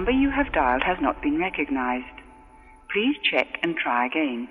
Number you have dialed has not been recognized. Please check and try again.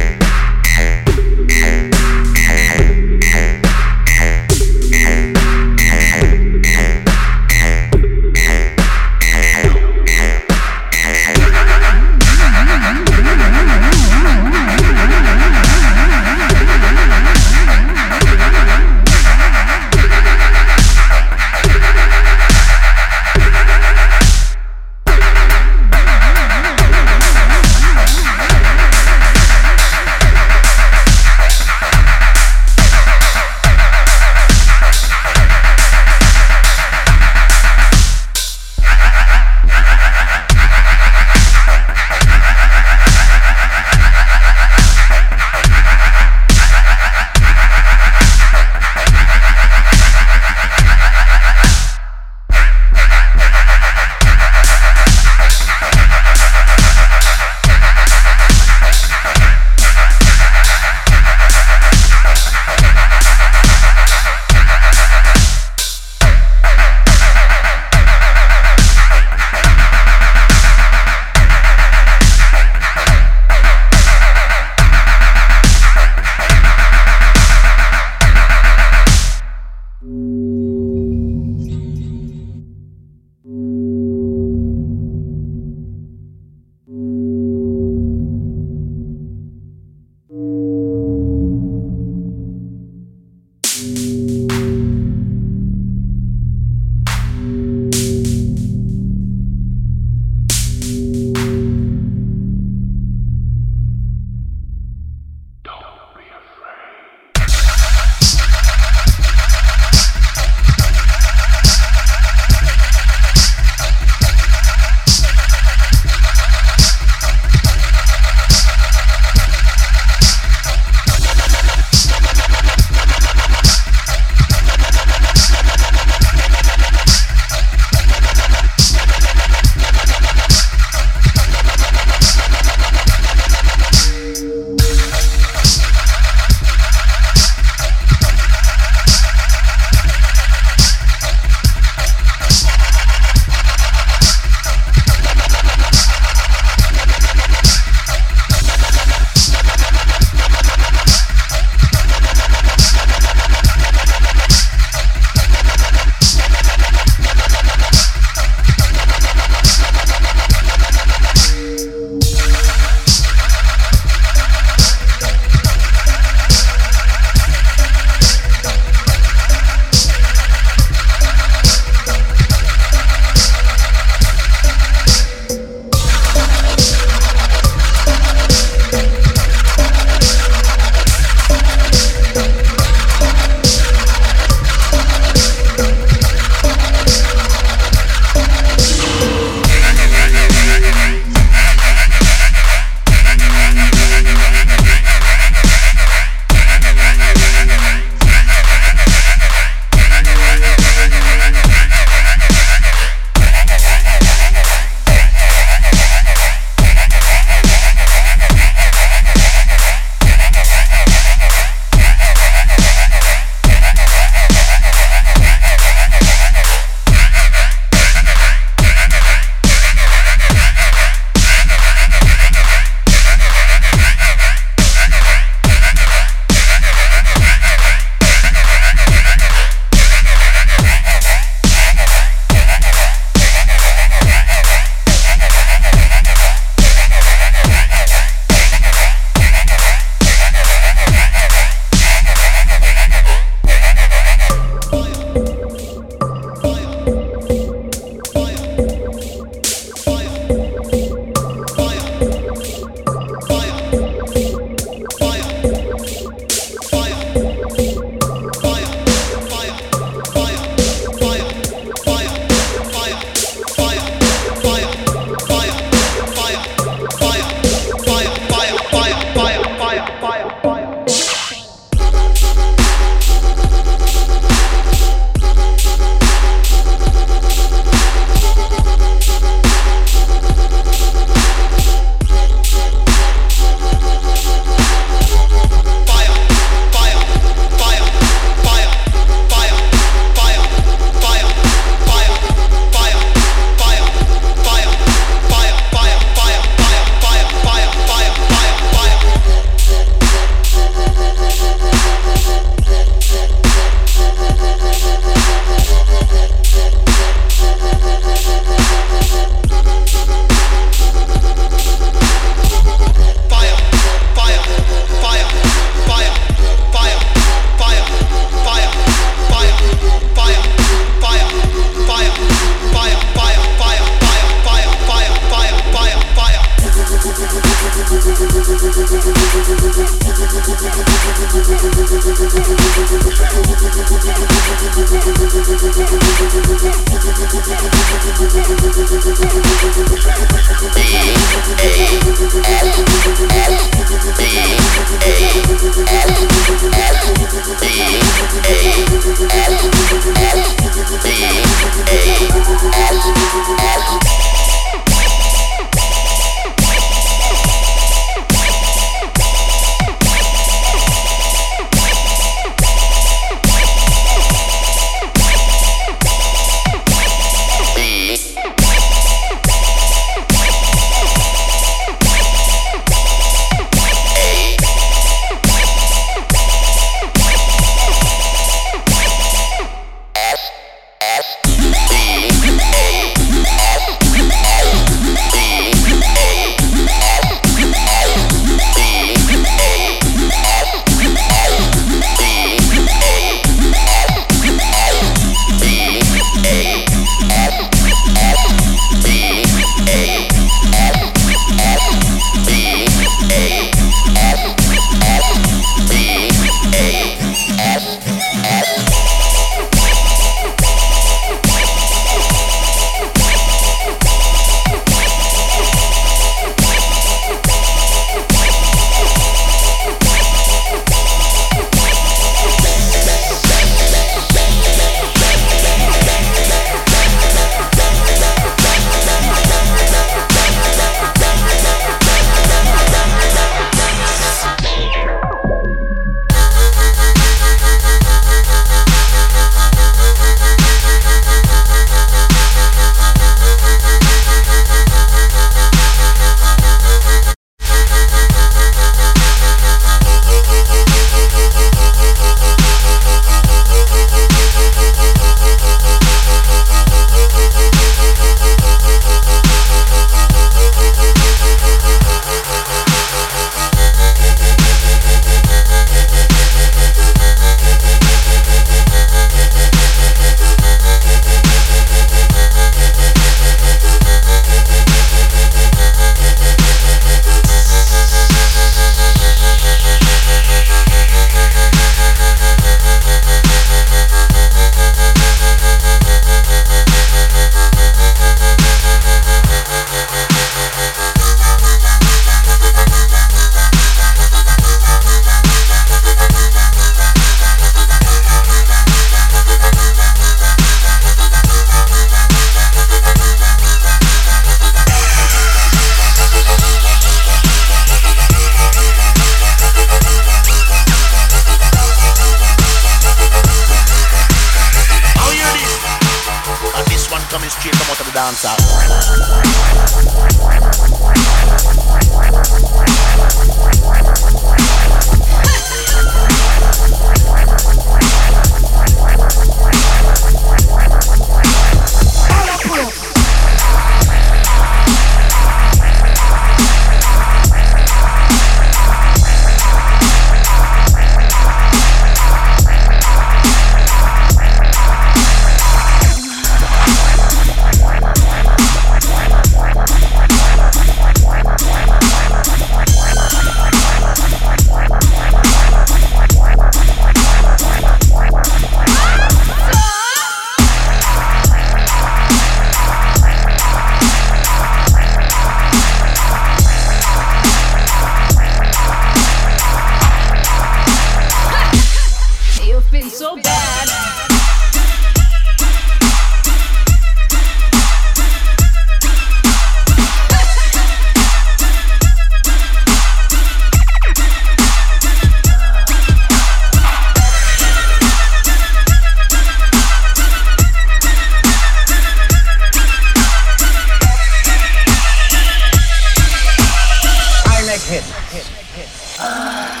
hit. hit, hit. Ah.